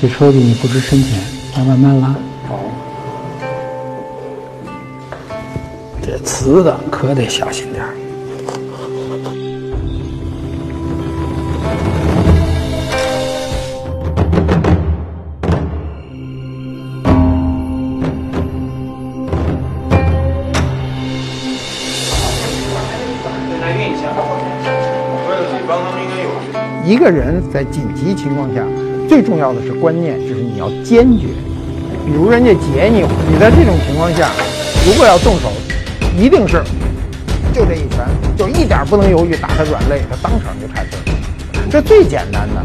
这抽屉你不知深浅，要慢慢拉。好，这瓷的可得小心点儿。一个人在紧急情况下，最重要的是观念，就是你要坚决。比如人家劫你，你在这种情况下，如果要动手，一定是就这一拳，就一点不能犹豫，打他软肋，他当场就差劲儿。这最简单的。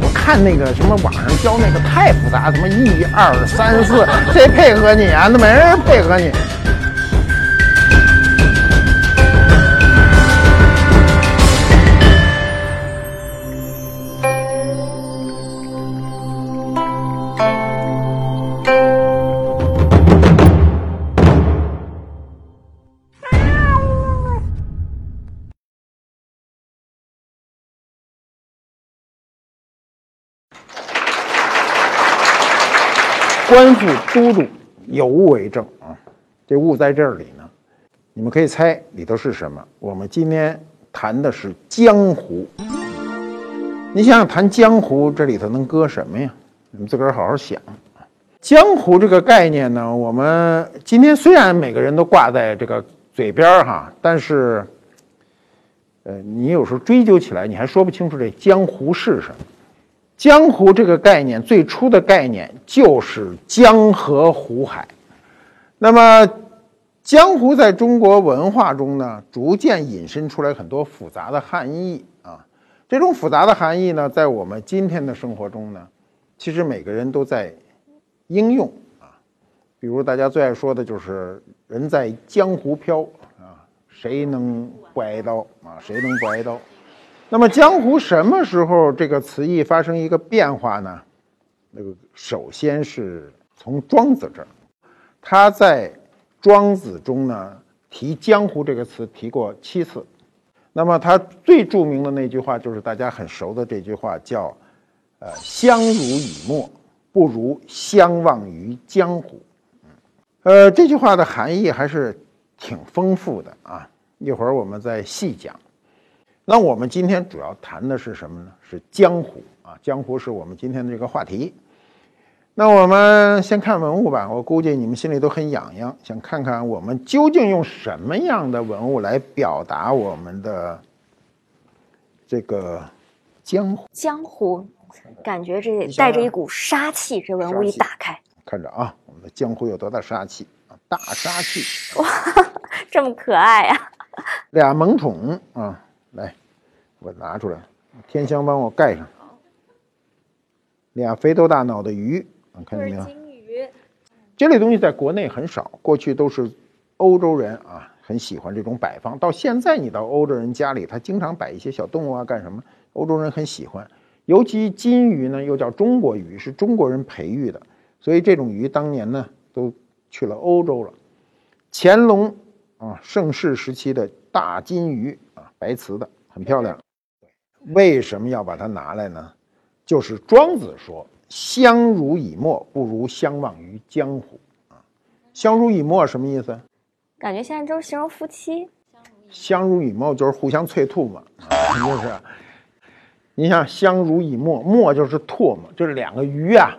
我看那个什么网上教那个太复杂，什么一二三四，谁配合你啊？那没人配合你。官复都督，有物为证啊！这物在这里呢，你们可以猜里头是什么。我们今天谈的是江湖。你想想，谈江湖这里头能搁什么呀？你们自个儿好好想。江湖这个概念呢，我们今天虽然每个人都挂在这个嘴边儿哈，但是，呃，你有时候追究起来，你还说不清楚这江湖是什么。江湖这个概念最初的概念就是江河湖海，那么江湖在中国文化中呢，逐渐引申出来很多复杂的含义啊。这种复杂的含义呢，在我们今天的生活中呢，其实每个人都在应用啊。比如大家最爱说的就是“人在江湖飘”啊，谁能不挨刀啊？谁能不挨刀？那么江湖什么时候这个词义发生一个变化呢？那个首先是从庄子这儿，他在庄子中呢提江湖这个词提过七次。那么他最著名的那句话就是大家很熟的这句话，叫“呃，相濡以沫，不如相忘于江湖”。呃，这句话的含义还是挺丰富的啊。一会儿我们再细讲。那我们今天主要谈的是什么呢？是江湖啊，江湖是我们今天的这个话题。那我们先看文物吧，我估计你们心里都很痒痒，想看看我们究竟用什么样的文物来表达我们的这个江湖。江湖，感觉这带着一股杀气。这文物一打开，看着啊，我们的江湖有多大杀气啊？大杀气！哇，这么可爱呀！俩萌宠啊。来，我拿出来，天香帮我盖上。俩肥头大脑的鱼，看见没有？金鱼。这类东西在国内很少，过去都是欧洲人啊，很喜欢这种摆放。到现在，你到欧洲人家里，他经常摆一些小动物啊，干什么？欧洲人很喜欢，尤其金鱼呢，又叫中国鱼，是中国人培育的，所以这种鱼当年呢，都去了欧洲了。乾隆啊，盛世时期的大金鱼啊。白瓷的很漂亮，为什么要把它拿来呢？就是庄子说“相濡以沫，不如相忘于江湖”啊。相濡以沫什么意思？感觉现在都是形容夫妻。相濡以沫就是互相催吐嘛，就是。你想相濡以沫，沫就是唾沫，就是两个鱼啊，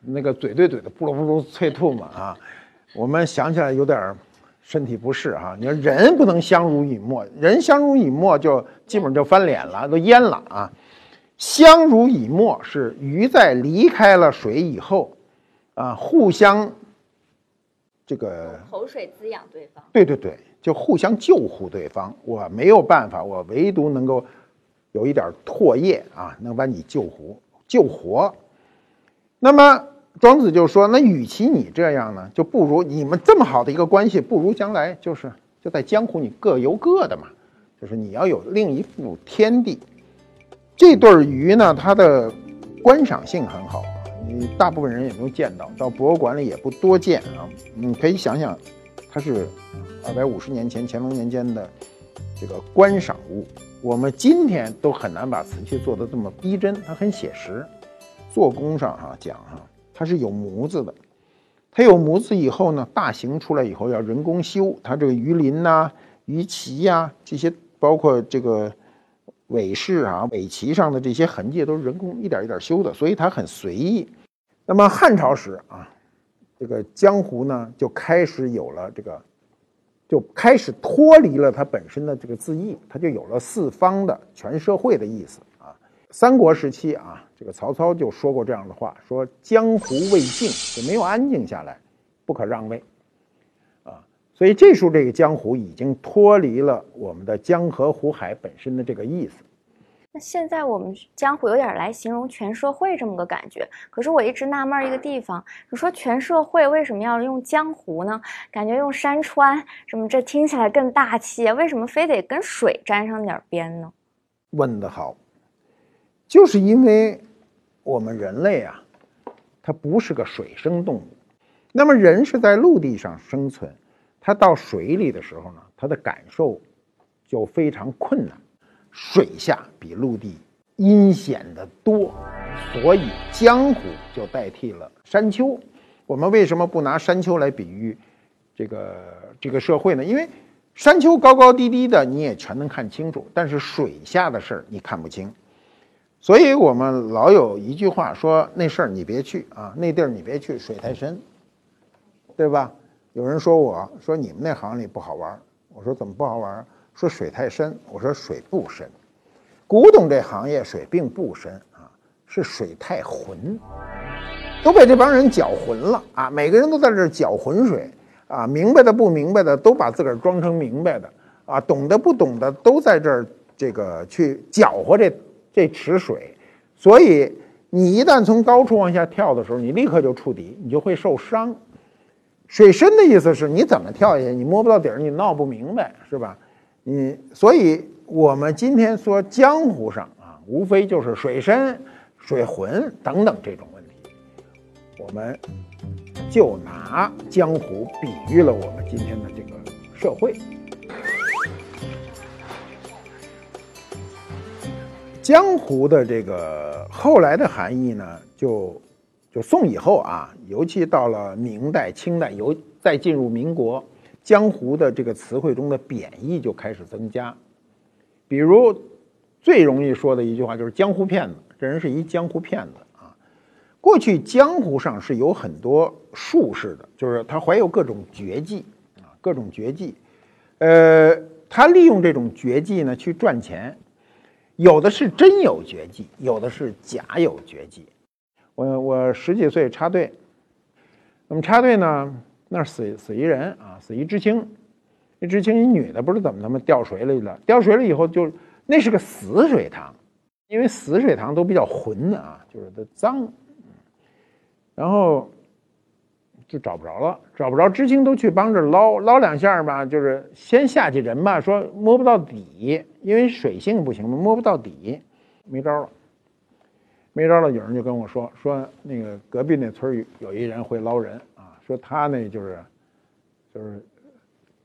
那个嘴对嘴的，不噜不噜催吐嘛啊。我们想起来有点。身体不适哈，你说人不能相濡以沫，人相濡以沫就基本就翻脸了，都淹了啊。相濡以沫是鱼在离开了水以后，啊，互相这个口水滋养对方。对对对，就互相救护对方。我没有办法，我唯独能够有一点唾液啊，能把你救活救活。那么。庄子就说：“那与其你这样呢，就不如你们这么好的一个关系，不如将来就是就在江湖，你各游各的嘛。就是你要有另一副天地。这对鱼呢，它的观赏性很好，你大部分人也没有见到，到博物馆里也不多见啊。你可以想想，它是二百五十年前乾隆年间的这个观赏物。我们今天都很难把瓷器做得这么逼真，它很写实。”做工上哈讲哈，它是有模子的。它有模子以后呢，大型出来以后要人工修，它这个鱼鳞呐、鱼鳍呀这些，包括这个尾饰啊、尾鳍上的这些痕迹，都是人工一点一点修的，所以它很随意。那么汉朝时啊，这个江湖呢就开始有了这个，就开始脱离了它本身的这个字义，它就有了四方的全社会的意思啊。三国时期啊。这个曹操就说过这样的话：“说江湖未静，就没有安静下来，不可让位。”啊，所以这时候这个江湖已经脱离了我们的江河湖海本身的这个意思。那现在我们江湖有点来形容全社会这么个感觉。可是我一直纳闷一个地方：你说全社会为什么要用江湖呢？感觉用山川什么，这听起来更大气。为什么非得跟水沾上点边呢？问得好。就是因为我们人类啊，它不是个水生动物，那么人是在陆地上生存，他到水里的时候呢，他的感受就非常困难。水下比陆地阴险的多，所以江湖就代替了山丘。我们为什么不拿山丘来比喻这个这个社会呢？因为山丘高高低低的，你也全能看清楚，但是水下的事儿你看不清。所以我们老有一句话说：“那事儿你别去啊，那地儿你别去，水太深，对吧？”有人说我说你们那行里不好玩，我说怎么不好玩？说水太深，我说水不深。古董这行业水并不深啊，是水太浑，都被这帮人搅浑了啊！每个人都在这搅浑水啊，明白的不明白的都把自个儿装成明白的啊，懂得不懂的都在这儿这个去搅和这。这池水，所以你一旦从高处往下跳的时候，你立刻就触底，你就会受伤。水深的意思是你怎么跳下去，你摸不到底儿，你闹不明白，是吧？你所以，我们今天说江湖上啊，无非就是水深、水浑等等这种问题。我们就拿江湖比喻了我们今天的这个社会。江湖的这个后来的含义呢，就就宋以后啊，尤其到了明代、清代，由再进入民国，江湖的这个词汇中的贬义就开始增加。比如最容易说的一句话就是“江湖骗子”，这人是一江湖骗子啊。过去江湖上是有很多术士的，就是他怀有各种绝技啊，各种绝技，呃，他利用这种绝技呢去赚钱。有的是真有绝技，有的是假有绝技。我我十几岁插队，那么插队呢，那死死一人啊，死一知青，一知青一女的，不知怎么他妈掉水里了。掉水里以后就那是个死水塘，因为死水塘都比较浑的啊，就是都脏，然后。就找不着了，找不着，知青都去帮着捞捞两下吧，就是先下去人吧，说摸不到底，因为水性不行嘛，摸不到底，没招了，没招了。有人就跟我说，说那个隔壁那村有一人会捞人啊，说他那就是，就是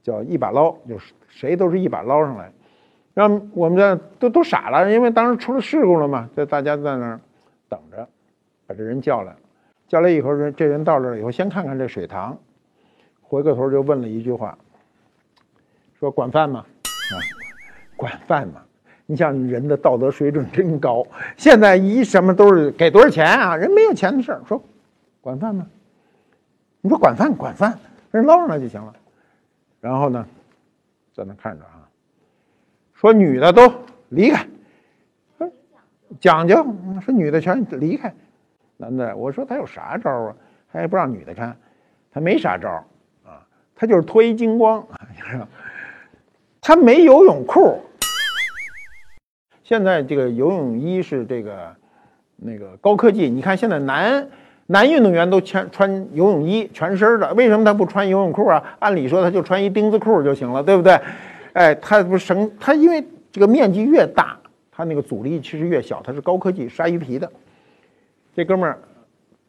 叫一把捞，就是谁都是一把捞上来，让我们这都都傻了，因为当时出了事故了嘛，就大家在那儿等着，把这人叫来。叫来以后，这这人到这儿以后，先看看这水塘，回过头就问了一句话，说：“管饭吗？啊，管饭嘛？你想人的道德水准真高，现在一什么都是给多少钱啊？人没有钱的事儿，说管饭吗？你说管饭管饭，人捞上来就行了。然后呢，在那看着啊，说女的都离开，讲究，说女的全离开。”男的，我说他有啥招啊？他也不让女的看，他没啥招啊，他就是脱一精光，他没游泳裤。现在这个游泳衣是这个那个高科技，你看现在男男运动员都穿穿游泳衣全身的，为什么他不穿游泳裤啊？按理说他就穿一钉子裤就行了，对不对？哎，他不省他，因为这个面积越大，他那个阻力其实越小，他是高科技鲨鱼皮的。这哥们儿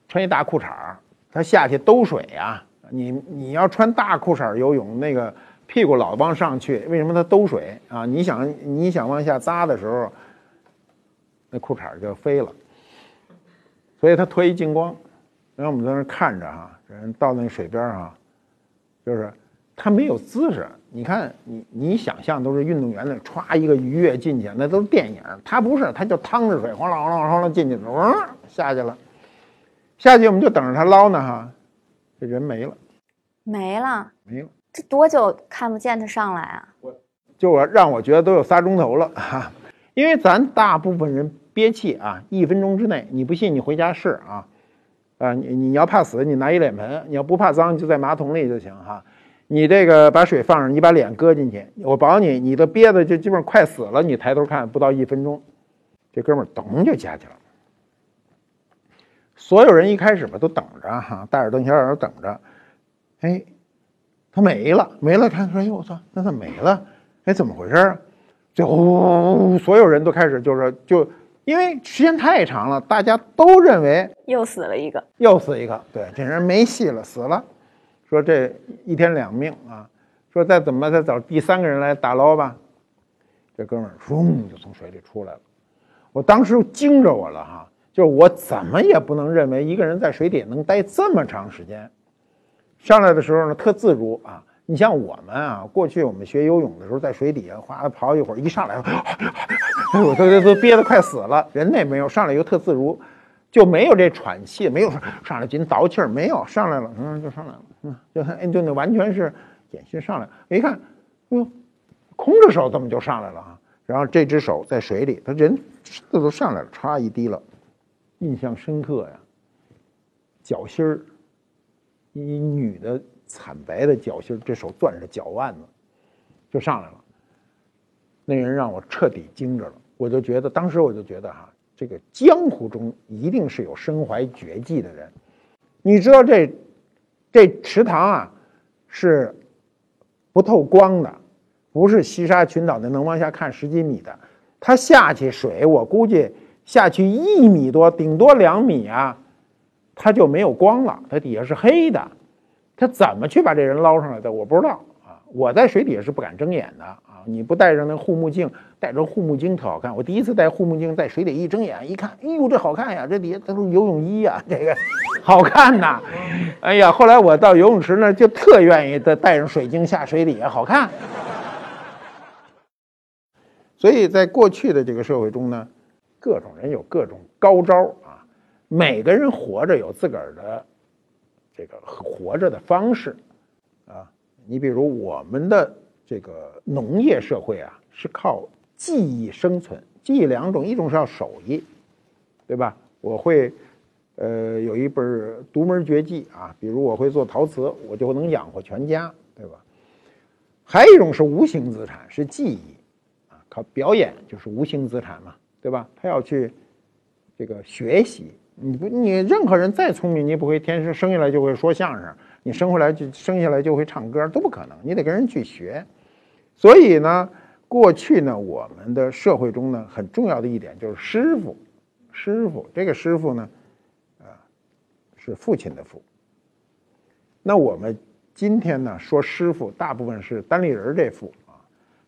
穿一大裤衩儿，他下去兜水啊。你你要穿大裤衩游泳，那个屁股老往上去，为什么他兜水啊？你想你想往下扎的时候，那裤衩就飞了。所以他脱一净光，然后我们在那看着哈，人到那水边哈，就是他没有姿势。你看你你想象都是运动员那歘一个鱼跃进去，那都是电影，他不是，他就趟着水哗啦哗啦哗啦进去了，嗡下去了，下去我们就等着他捞呢哈，这人没了，没了，没了。这多久看不见他上来啊？我就我让我觉得都有仨钟头了哈，因为咱大部分人憋气啊，一分钟之内，你不信你回家试啊，啊，你你要怕死，你拿一脸盆；你要不怕脏，就在马桶里就行哈。你这个把水放上，你把脸搁进去，我保你，你的憋的就基本上快死了。你抬头看，不到一分钟，这哥们儿咚就下去了。所有人一开始吧都等着哈，大眼瞪小眼等着，哎，他没了，没了，看说，哎呦我操，那怎么没了？哎，怎么回事啊？就呼，所有人都开始就是就，因为时间太长了，大家都认为又死了一个，又死一个，对，这人没戏了，死了。说这一天两命啊，说再怎么再找第三个人来打捞吧。这哥们儿嗖就从水里出来了，我当时惊着我了哈，就是我怎么也不能认为一个人在水底能待这么长时间。上来的时候呢，特自如啊。你像我们啊，过去我们学游泳的时候，在水底下哗刨一会儿，一上来，我都都都憋得快死了。人那没有上来又特自如，就没有这喘气，没有上来紧倒气儿，没有上来了，嗯，就上来了，嗯，就哎就那完全是演习上来。一看，哎呦，空着手怎么就上来了啊？然后这只手在水里，他人这都上来了，歘一滴了，印象深刻呀。脚心儿，一女的。惨白的脚心，这手攥着脚腕子，就上来了。那人让我彻底惊着了，我就觉得，当时我就觉得哈，这个江湖中一定是有身怀绝技的人。你知道这这池塘啊是不透光的，不是西沙群岛的能往下看十几米的。它下去水，我估计下去一米多，顶多两米啊，它就没有光了，它底下是黑的。他怎么去把这人捞上来的？我不知道啊！我在水底下是不敢睁眼的啊！你不戴上那护目镜，戴着护目镜特好看。我第一次戴护目镜在水底一睁眼一看，哎呦，这好看呀！这底下都是游泳衣呀，这个好看呐！哎呀，后来我到游泳池那就特愿意再戴上水晶下水底下好看。所以在过去的这个社会中呢，各种人有各种高招啊，每个人活着有自个儿的。这个活着的方式，啊，你比如我们的这个农业社会啊，是靠技艺生存。技艺两种，一种是要手艺，对吧？我会，呃，有一本独门绝技啊，比如我会做陶瓷，我就能养活全家，对吧？还有一种是无形资产，是技艺，啊，靠表演就是无形资产嘛，对吧？他要去这个学习。你不，你任何人再聪明，你也不会天生生下来就会说相声，你生回来就生下来就会唱歌，都不可能。你得跟人去学。所以呢，过去呢，我们的社会中呢，很重要的一点就是师傅。师傅，这个师傅呢，啊，是父亲的父。那我们今天呢说师傅，大部分是单立人这父啊。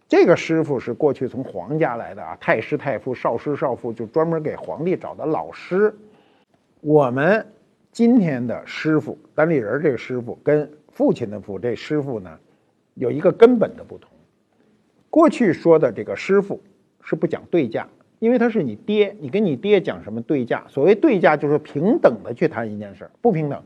这个师傅是过去从皇家来的啊，太师太傅、少师少傅，就专门给皇帝找的老师。我们今天的师傅单立人这个师傅跟父亲的父这师傅呢，有一个根本的不同。过去说的这个师傅是不讲对价，因为他是你爹，你跟你爹讲什么对价？所谓对价就是平等的去谈一件事，不平等。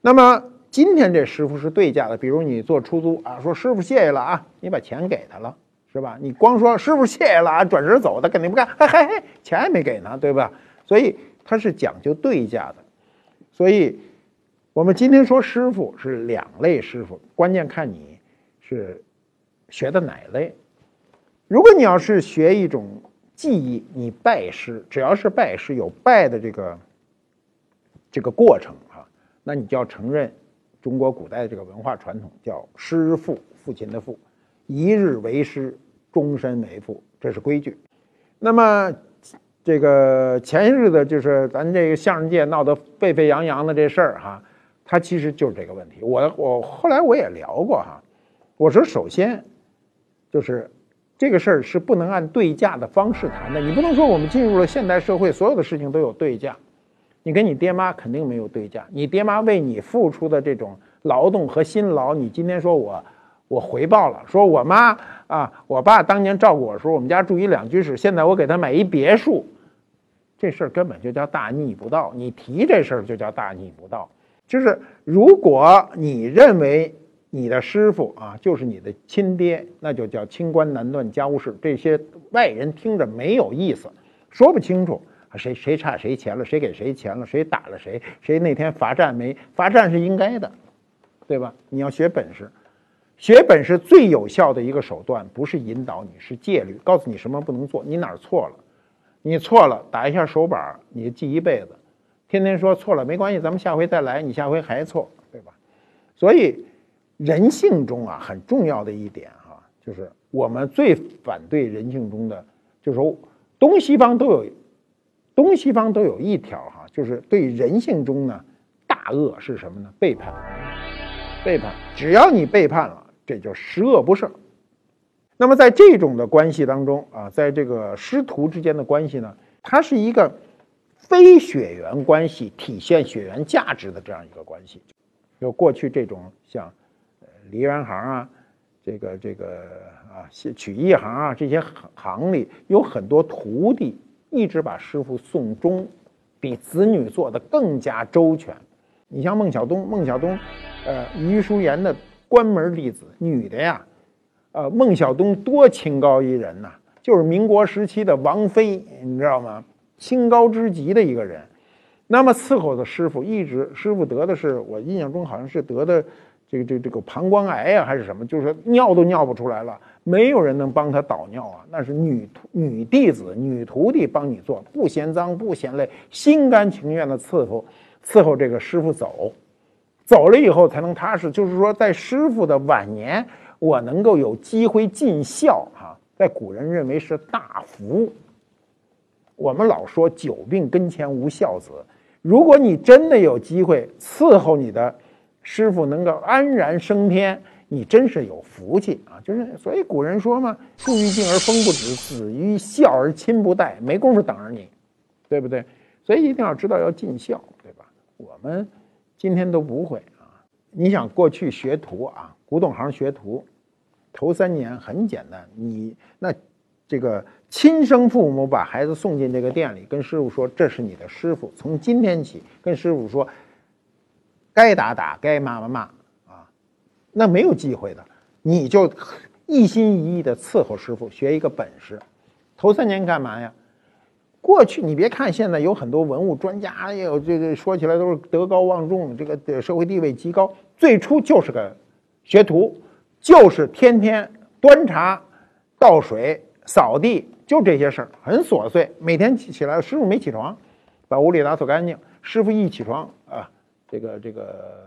那么今天这师傅是对价的，比如你做出租啊，说师傅谢谢了啊，你把钱给他了，是吧？你光说师傅谢谢了啊，转身走，他肯定不干，嘿嘿嘿，钱还没给呢，对吧？所以。它是讲究对价的，所以，我们今天说师傅是两类师傅，关键看你是学的哪类。如果你要是学一种技艺，你拜师，只要是拜师有拜的这个这个过程啊，那你就要承认中国古代这个文化传统，叫师父，父亲的父，一日为师，终身为父，这是规矩。那么。这个前些日子就是咱这个相声界闹得沸沸扬扬的这事儿哈，它其实就是这个问题。我我后来我也聊过哈，我说首先就是这个事儿是不能按对价的方式谈的。你不能说我们进入了现代社会，所有的事情都有对价，你跟你爹妈肯定没有对价。你爹妈为你付出的这种劳动和辛劳，你今天说我我回报了，说我妈啊，我爸当年照顾我的时候，我们家住一两居室，现在我给他买一别墅，这事儿根本就叫大逆不道。你提这事儿就叫大逆不道。就是如果你认为你的师傅啊就是你的亲爹，那就叫清官难断家务事。这些外人听着没有意思，说不清楚。谁谁差谁钱了？谁给谁钱了？谁打了谁？谁那天罚站没？罚站是应该的，对吧？你要学本事，学本事最有效的一个手段不是引导你，是戒律，告诉你什么不能做，你哪儿错了，你错了，打一下手板，你记一辈子。天天说错了没关系，咱们下回再来，你下回还错，对吧？所以人性中啊很重要的一点哈，就是我们最反对人性中的，就是说东西方都有。东西方都有一条哈，就是对人性中呢大恶是什么呢？背叛，背叛。只要你背叛了，这就十恶不赦。那么在这种的关系当中啊，在这个师徒之间的关系呢，它是一个非血缘关系，体现血缘价值的这样一个关系。就过去这种像梨园行啊，这个这个啊曲艺行啊这些行里有很多徒弟。一直把师傅送终，比子女做的更加周全。你像孟小冬，孟小冬，呃，余叔岩的关门弟子，女的呀，呃，孟小冬多清高一人呐，就是民国时期的王妃，你知道吗？清高之极的一个人。那么伺候的师傅一直，师傅得的是我印象中好像是得的这个这个这个膀胱癌呀，还是什么，就是尿都尿不出来了。没有人能帮他导尿啊，那是女徒、女弟子、女徒弟帮你做，不嫌脏不嫌累，心甘情愿的伺候伺候这个师傅走，走了以后才能踏实。就是说，在师傅的晚年，我能够有机会尽孝哈，在古人认为是大福。我们老说久病跟前无孝子，如果你真的有机会伺候你的师傅，能够安然升天。你真是有福气啊！就是所以古人说嘛，“树欲静而风不止，子欲孝而亲不待”，没工夫等着你，对不对？所以一定要知道要尽孝，对吧？我们今天都不会啊！你想过去学徒啊，古董行学徒，头三年很简单，你那这个亲生父母把孩子送进这个店里，跟师傅说这是你的师傅，从今天起跟师傅说，该打打，该骂骂骂啊。那没有机会的，你就一心一意的伺候师傅，学一个本事。头三年干嘛呀？过去你别看现在有很多文物专家，也有这个说起来都是德高望重，这个社会地位极高。最初就是个学徒，就是天天端茶、倒水、扫地，就这些事儿，很琐碎。每天起起来，师傅没起床，把屋里打扫干净。师傅一起床啊，这个这个。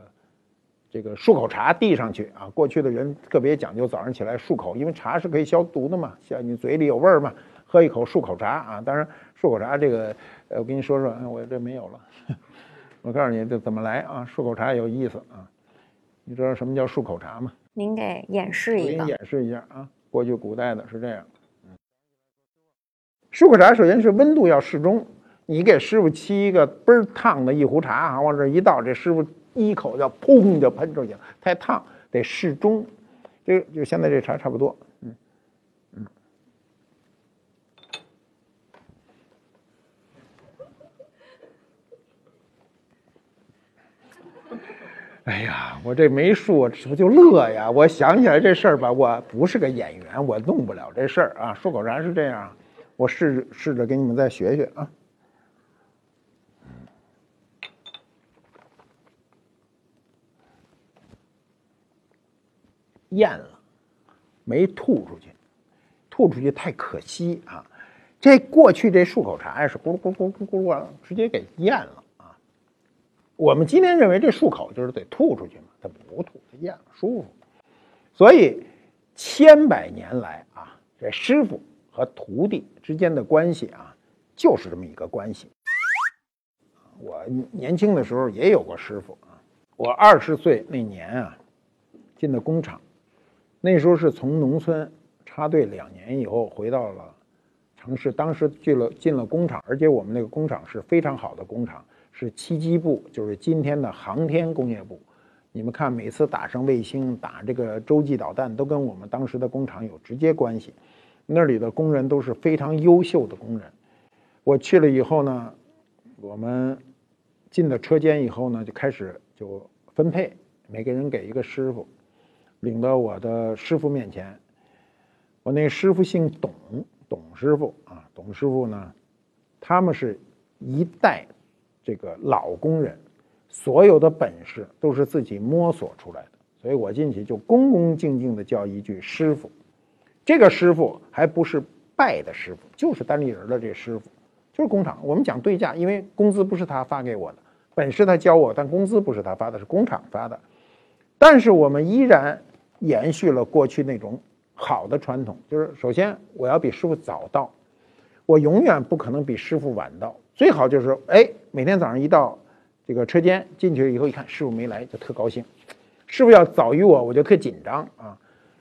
这个漱口茶递上去啊，过去的人特别讲究，早上起来漱口，因为茶是可以消毒的嘛，像你嘴里有味儿嘛，喝一口漱口茶啊。当然，漱口茶这个，呃，我跟你说说，我这没有了。我告诉你这怎么来啊？漱口茶有意思啊，你知道什么叫漱口茶吗？您给演示一个。给你演示一下啊，过去古代的是这样。漱口茶首先是温度要适中，你给师傅沏一个倍儿烫的一壶茶啊，往这一倒，这师傅。一口就砰就喷出去了，太烫，得适中。这就现在这茶差不多，嗯嗯。哎呀，我这没数，这不就乐呀？我想起来这事儿吧，我不是个演员，我弄不了这事儿啊。漱口茶是这样，我试试着给你们再学学啊。咽了，没吐出去，吐出去太可惜啊！这过去这漱口茶呀是咕噜咕噜咕噜咕噜直接给咽了。我们今天认为这漱口就是得吐出去嘛，他不吐，他咽了舒服。所以千百年来啊，这师傅和徒弟之间的关系啊，就是这么一个关系。我年轻的时候也有过师傅啊，我二十岁那年啊，进的工厂。那时候是从农村插队两年以后回到了城市，当时进了进了工厂，而且我们那个工厂是非常好的工厂，是七机部，就是今天的航天工业部。你们看，每次打上卫星、打这个洲际导弹，都跟我们当时的工厂有直接关系。那里的工人都是非常优秀的工人。我去了以后呢，我们进了车间以后呢，就开始就分配，每个人给一个师傅，领到我的师傅面前。我那师傅姓董，董师傅啊，董师傅呢，他们是一代这个老工人，所有的本事都是自己摸索出来的，所以我进去就恭恭敬敬的叫一句师傅。这个师傅还不是拜的师傅，就是单立人的这师傅，就是工厂。我们讲对价，因为工资不是他发给我的，本事他教我，但工资不是他发的，是工厂发的。但是我们依然延续了过去那种。好的传统就是，首先我要比师傅早到，我永远不可能比师傅晚到。最好就是，哎，每天早上一到这个车间进去以后，一看师傅没来，就特高兴。师傅要早于我，我就特紧张啊。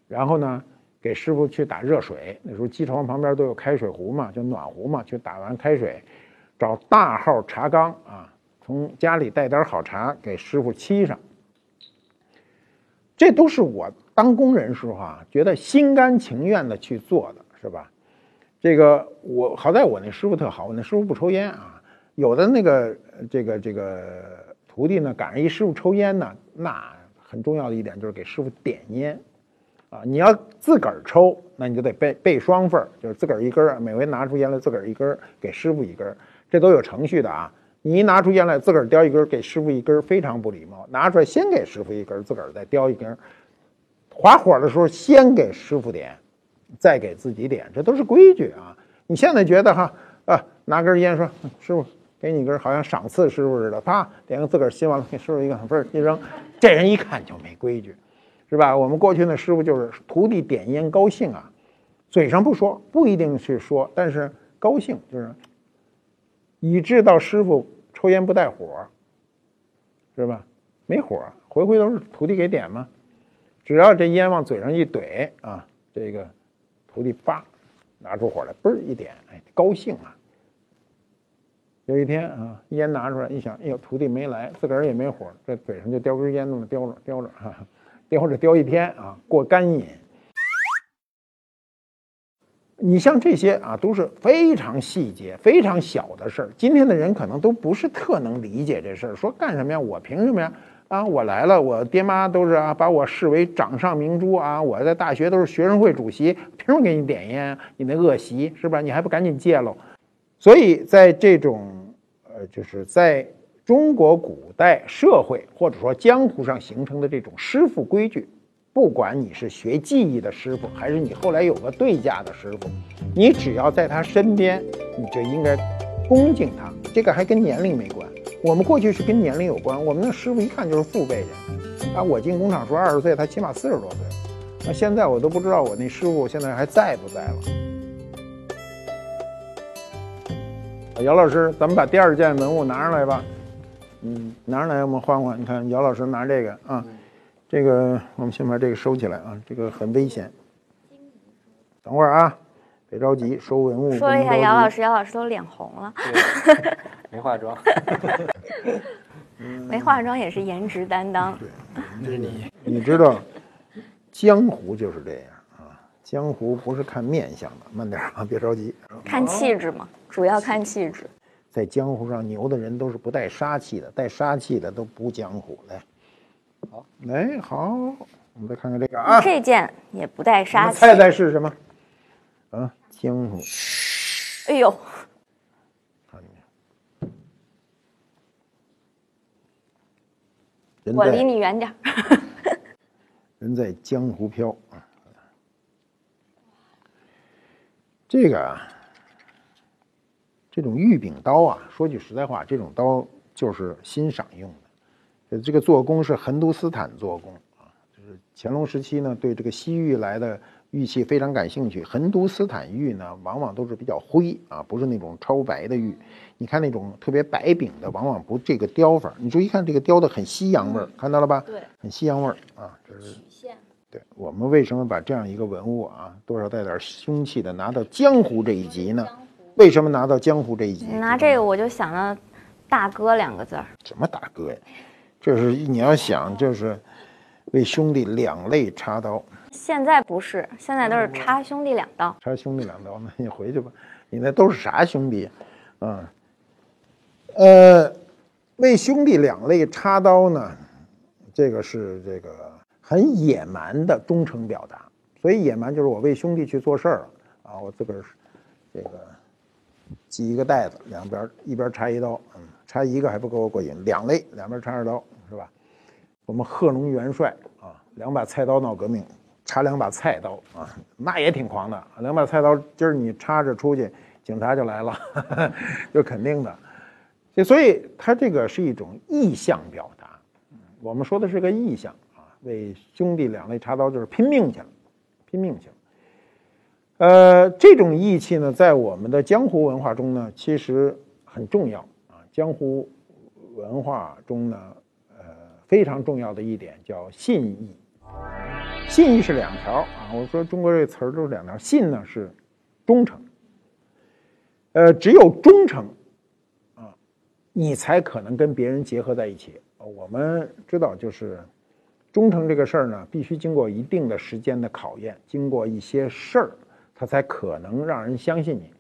然后呢，给师傅去打热水。那时候机床旁边都有开水壶嘛，就暖壶嘛，去打完开水，找大号茶缸啊，从家里带点好茶给师傅沏上。这都是我。当工人时候啊，觉得心甘情愿的去做的是吧？这个我好在我那师傅特好，我那师傅不抽烟啊。有的那个这个这个徒弟呢，赶上一师傅抽烟呢，那很重要的一点就是给师傅点烟啊。你要自个儿抽，那你就得备备双份儿，就是自个儿一根儿，每回拿出烟来自个儿一根儿，给师傅一根儿，这都有程序的啊。你一拿出烟来，自个儿叼一根给师傅一根非常不礼貌。拿出来先给师傅一根自个儿再叼一根划火的时候，先给师傅点，再给自己点，这都是规矩啊！你现在觉得哈啊，拿根烟说师傅给你一根，好像赏赐师傅似的，啪点个自个儿吸完了，给师傅一个嘣儿一扔，这人一看就没规矩，是吧？我们过去那师傅就是徒弟点烟高兴啊，嘴上不说，不一定去说，但是高兴就是，以致到师傅抽烟不带火，是吧？没火，回回都是徒弟给点嘛？只要这烟往嘴上一怼啊，这个徒弟叭拿出火来，嘣一点，哎，高兴啊！有一天啊，烟拿出来一想，哎呦，徒弟没来，自个儿也没火，这嘴上就叼根烟，那么叼着叼着哈，叼着叼一天啊，过干瘾。你像这些啊，都是非常细节、非常小的事儿。今天的人可能都不是特能理解这事儿，说干什么呀？我凭什么呀？啊，我来了，我爹妈都是啊，把我视为掌上明珠啊。我在大学都是学生会主席，凭什么给你点烟？你那恶习是吧？你还不赶紧戒喽？所以在这种呃，就是在中国古代社会或者说江湖上形成的这种师傅规矩，不管你是学技艺的师傅，还是你后来有个对家的师傅，你只要在他身边，你就应该恭敬他。这个还跟年龄没关。我们过去是跟年龄有关，我们那师傅一看就是父辈人，啊，我进工厂时候二十岁，他起码四十多岁，那现在我都不知道我那师傅现在还在不在了。姚老师，咱们把第二件文物拿上来吧，嗯，拿上来我们换换，你看姚老师拿这个啊，这个我们先把这个收起来啊，这个很危险。等会儿啊，别着急，收文物。说一下姚老师，姚老师都脸红了。没化妆，没化妆也是颜值担当。对，那是你。你知道，江湖就是这样啊，江湖不是看面相的，慢点啊，别着急。看气质嘛，主要看气质。在江湖上，牛的人都是不带杀气的，带杀气的都不江湖。来，好，来好，我们再看看这个啊，这件也不带杀气。猜猜是什么？啊，江湖。哎呦。我离你远点儿。人在江湖飘啊！这个啊，这种玉柄刀啊，说句实在话，这种刀就是欣赏用的。这个做工是横都斯坦做工啊，就是乾隆时期呢，对这个西域来的。玉器非常感兴趣，横都斯坦玉呢，往往都是比较灰啊，不是那种超白的玉。你看那种特别白饼的，往往不这个雕法。你注意看这个雕的很西洋味儿，看到了吧？对，很西洋味儿啊，这是曲线。对我们为什么把这样一个文物啊，多少带点凶气的拿到江湖这一级呢？为什么拿到江湖这一级？拿这个我就想到，大哥两个字儿。什么大哥呀？这是你要想，就是为兄弟两肋插刀。现在不是，现在都是插兄弟两刀。插兄弟两刀，那你回去吧。你那都是啥兄弟？啊，呃，为兄弟两肋插刀呢，这个是这个很野蛮的忠诚表达。所以野蛮就是我为兄弟去做事儿啊，我自个儿这个系一个带子，两边一边插一刀，嗯，插一个还不够过瘾，两肋两边插着刀是吧？我们贺龙元帅啊，两把菜刀闹革命。插两把菜刀啊，那也挺狂的。两把菜刀，今儿你插着出去，警察就来了，就肯定的。所以，他这个是一种意向表达。我们说的是个意向啊，为兄弟两肋插刀，就是拼命去了，拼命去了。呃，这种义气呢，在我们的江湖文化中呢，其实很重要啊。江湖文化中呢，呃，非常重要的一点叫信义。信义是两条啊，我说中国这词儿都是两条。信呢是忠诚，呃，只有忠诚啊，你才可能跟别人结合在一起。我们知道，就是忠诚这个事儿呢，必须经过一定的时间的考验，经过一些事儿，它才可能让人相信你。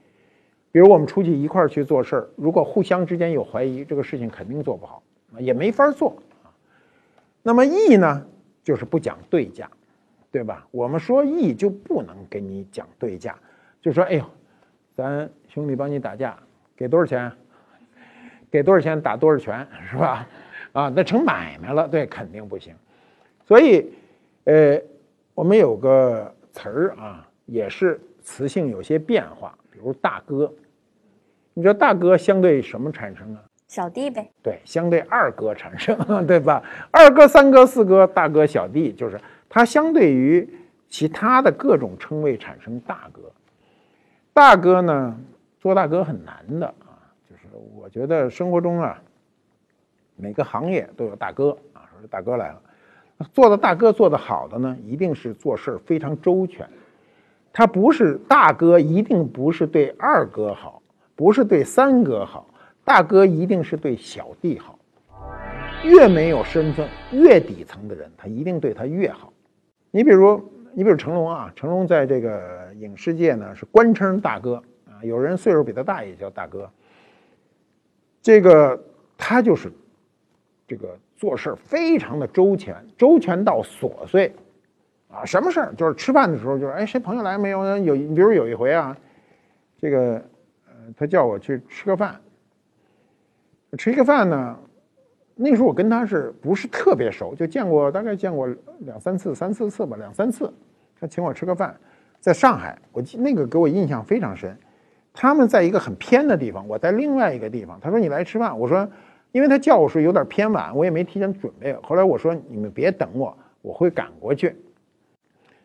比如我们出去一块儿去做事儿，如果互相之间有怀疑，这个事情肯定做不好，也没法做啊。那么义呢，就是不讲对价。对吧？我们说义就不能给你讲对价，就说哎呦，咱兄弟帮你打架，给多少钱？给多少钱打多少拳，是吧？啊，那成买卖了，对，肯定不行。所以，呃，我们有个词儿啊，也是词性有些变化，比如大哥。你知道大哥相对什么产生啊？小弟呗。对，相对二哥产生，对吧？二哥、三哥、四哥，大哥、小弟，就是。它相对于其他的各种称谓产生大哥，大哥呢，做大哥很难的啊。就是我觉得生活中啊，每个行业都有大哥啊。说大哥来了，做的大哥做的好的呢，一定是做事儿非常周全。他不是大哥，一定不是对二哥好，不是对三哥好，大哥一定是对小弟好。越没有身份、越底层的人，他一定对他越好。你比如，你比如成龙啊，成龙在这个影视界呢是官称大哥啊，有人岁数比他大也叫大哥。这个他就是这个做事非常的周全，周全到琐碎啊，什么事儿就是吃饭的时候就是哎谁朋友来没有？有比如有一回啊，这个呃他叫我去吃个饭，吃一个饭呢。那时候我跟他是不是特别熟？就见过大概见过两三次、三四次吧，两三次。他请我吃个饭，在上海，我记那个给我印象非常深。他们在一个很偏的地方，我在另外一个地方。他说：“你来吃饭。”我说：“因为他叫我说有点偏晚，我也没提前准备。”后来我说：“你们别等我，我会赶过去。”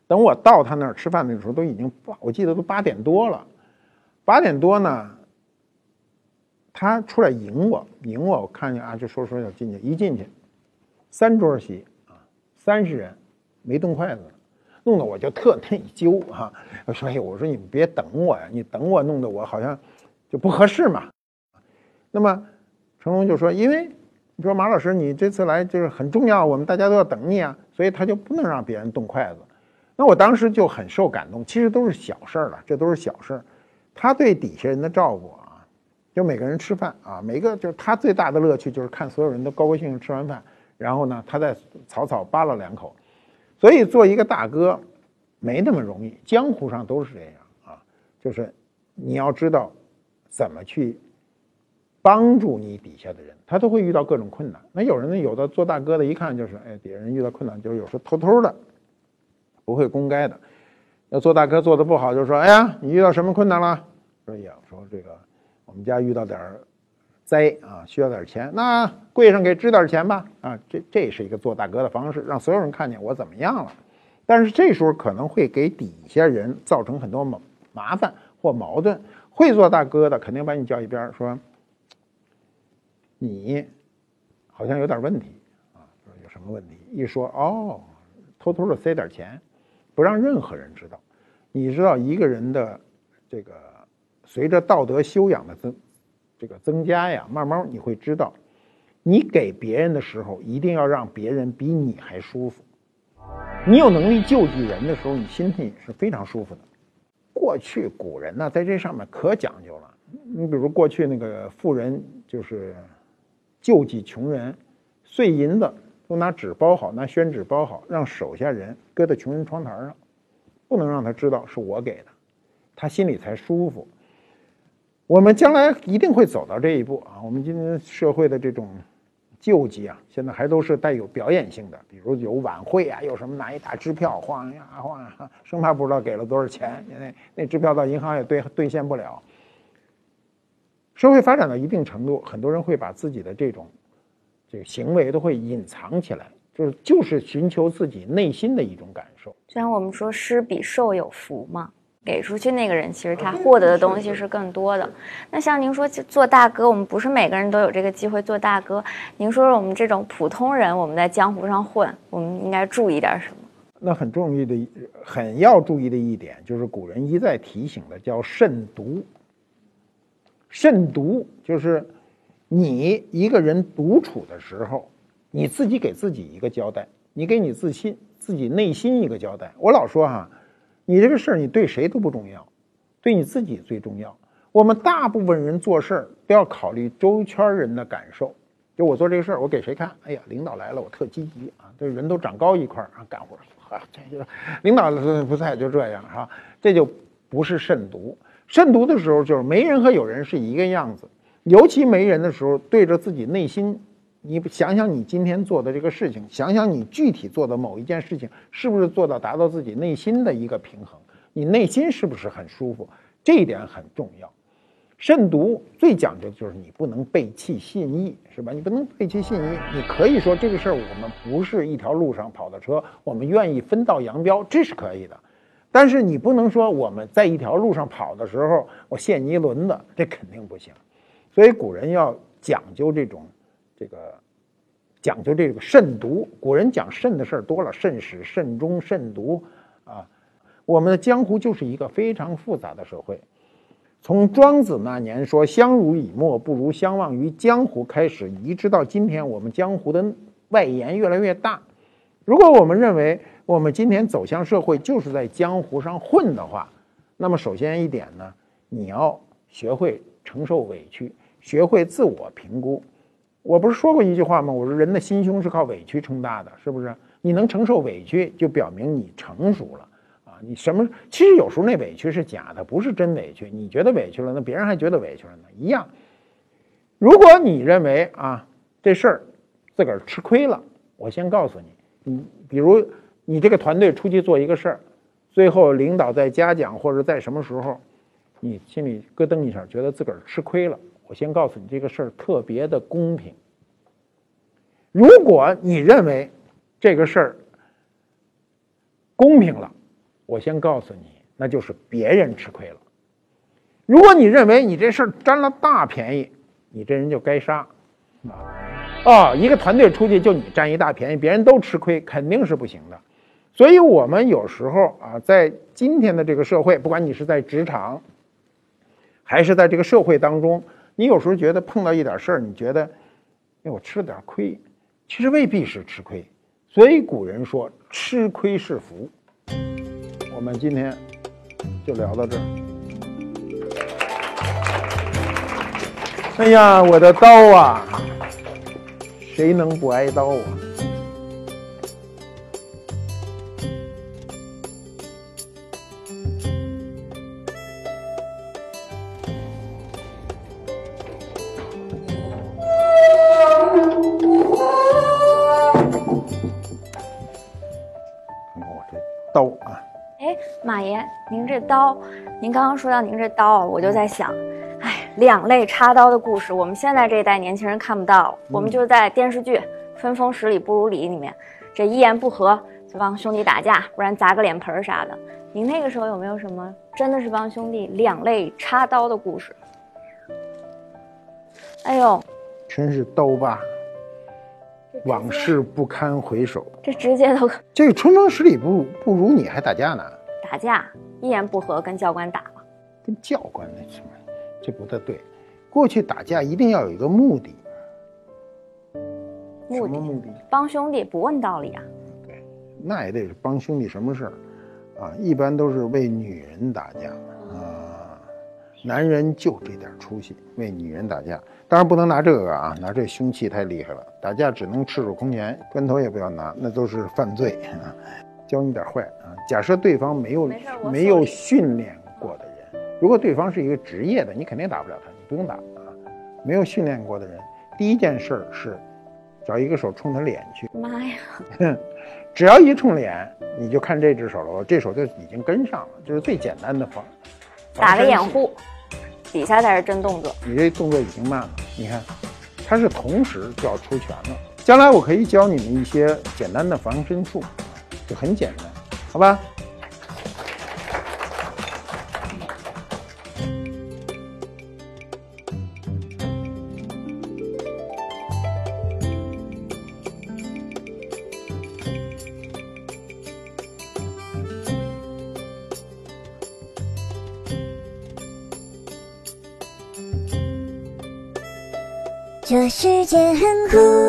等我到他那儿吃饭的时候，都已经八，我记得都八点多了。八点多呢。他出来迎我，迎我，我看见啊，就说说要进去，一进去，三桌席啊，三十人，没动筷子，弄得我就特内疚哈。所以我说你们别等我呀，你等我，弄得我好像就不合适嘛。那么成龙就说，因为你说马老师你这次来就是很重要，我们大家都要等你啊，所以他就不能让别人动筷子。那我当时就很受感动，其实都是小事儿了，这都是小事儿，他对底下人的照顾。就每个人吃饭啊，每个就是他最大的乐趣就是看所有人都高高兴兴吃完饭，然后呢，他再草草扒拉两口。所以做一个大哥没那么容易，江湖上都是这样啊，就是你要知道怎么去帮助你底下的人，他都会遇到各种困难。那有人呢，有的做大哥的一看就是，哎，底下人遇到困难，就是有时候偷偷的，不会公开的。要做大哥做的不好，就说，哎呀，你遇到什么困难了？说呀，说这个。我们家遇到点灾啊，需要点钱，那柜上给支点钱吧啊，这这是一个做大哥的方式，让所有人看见我怎么样了。但是这时候可能会给底下人造成很多麻麻烦或矛盾。会做大哥的肯定把你叫一边说，你好像有点问题啊，有什么问题？一说哦，偷偷的塞点钱，不让任何人知道。你知道一个人的这个。随着道德修养的增这个增加呀，慢慢你会知道，你给别人的时候，一定要让别人比你还舒服。你有能力救济人的时候，你心里是非常舒服的。过去古人呢，在这上面可讲究了。你比如过去那个富人，就是救济穷人，碎银子都拿纸包好，拿宣纸包好，让手下人搁在穷人窗台上，不能让他知道是我给的，他心里才舒服。我们将来一定会走到这一步啊！我们今天社会的这种救济啊，现在还都是带有表演性的，比如有晚会啊，有什么拿一大支票晃呀晃呀，生怕不知道给了多少钱，那那支票到银行也兑兑现不了。社会发展到一定程度，很多人会把自己的这种这个行为都会隐藏起来，就是就是寻求自己内心的一种感受。就像我们说“施比受有福”嘛。给出去那个人，其实他获得的东西是更多的。那像您说做大哥，我们不是每个人都有这个机会做大哥。您说说我们这种普通人，我们在江湖上混，我们应该注意点什么？那很重要的、很要注意的一点，就是古人一再提醒的，叫慎独。慎独就是你一个人独处的时候，你自己给自己一个交代，你给你自信、自己内心一个交代。我老说哈。你这个事儿，你对谁都不重要，对你自己最重要。我们大部分人做事儿都要考虑周圈人的感受。就我做这个事儿，我给谁看？哎呀，领导来了，我特积极啊，这人都长高一块儿啊，干活儿啊，这就领导不在就这样哈，这就不是慎独。慎独的时候，就是没人和有人是一个样子，尤其没人的时候，对着自己内心。你想想你今天做的这个事情，想想你具体做的某一件事情，是不是做到达到自己内心的一个平衡？你内心是不是很舒服？这一点很重要。慎独最讲究的就是你不能背弃信义，是吧？你不能背弃信义。你可以说这个事儿我们不是一条路上跑的车，我们愿意分道扬镳，这是可以的。但是你不能说我们在一条路上跑的时候，我陷你一轮子，这肯定不行。所以古人要讲究这种。这个讲究这个慎独，古人讲慎的事儿多了，慎始、慎终、慎独啊。我们的江湖就是一个非常复杂的社会。从庄子那年说“相濡以沫，不如相忘于江湖”开始，一直到今天，我们江湖的外延越来越大。如果我们认为我们今天走向社会就是在江湖上混的话，那么首先一点呢，你要学会承受委屈，学会自我评估。我不是说过一句话吗？我说人的心胸是靠委屈撑大的，是不是？你能承受委屈，就表明你成熟了啊！你什么？其实有时候那委屈是假的，不是真委屈。你觉得委屈了，那别人还觉得委屈了呢，一样。如果你认为啊这事儿自个儿吃亏了，我先告诉你，你比如你这个团队出去做一个事儿，最后领导在嘉奖或者在什么时候，你心里咯噔一下，觉得自个儿吃亏了。我先告诉你这个事儿特别的公平。如果你认为这个事儿公平了，我先告诉你，那就是别人吃亏了。如果你认为你这事儿占了大便宜，你这人就该杀啊！啊，一个团队出去就你占一大便宜，别人都吃亏，肯定是不行的。所以，我们有时候啊，在今天的这个社会，不管你是在职场，还是在这个社会当中。你有时候觉得碰到一点事儿，你觉得，哎，我吃了点亏，其实未必是吃亏。所以古人说“吃亏是福”。我们今天就聊到这儿。哎呀，我的刀啊，谁能不挨刀啊？您这刀，您刚刚说到您这刀，我就在想，哎，两肋插刀的故事，我们现在这一代年轻人看不到，我们就在电视剧《春风十里不如里》里面，这一言不合就帮兄弟打架，不然砸个脸盆啥的。您那个时候有没有什么真的是帮兄弟两肋插刀的故事？哎呦，真是刀疤，往事不堪回首。这直接都这个春风十里不不如你，还打架呢？打架，一言不合跟教官打了，跟教官那什么，这不太对。过去打架一定要有一个目的，目的目的？帮兄弟不问道理啊。对，那也得是帮兄弟什么事儿啊？一般都是为女人打架啊，男人就这点出息，为女人打架。当然不能拿这个啊，拿这凶器太厉害了，打架只能赤手空拳，砖头也不要拿，那都是犯罪啊。教你点坏啊，假设对方没有没没有训练过的人，如果对方是一个职业的，你肯定打不了他，你不用打啊。没有训练过的人，第一件事儿是找一个手冲他脸去，妈呀，只要一冲脸，你就看这只手了，这手就已经跟上了，这是最简单的方。打个掩护，底下才是真动作。你这动作已经慢了。你看，他是同时就要出拳了。将来我可以教你们一些简单的防身术，就很简单，好吧？这世界很酷。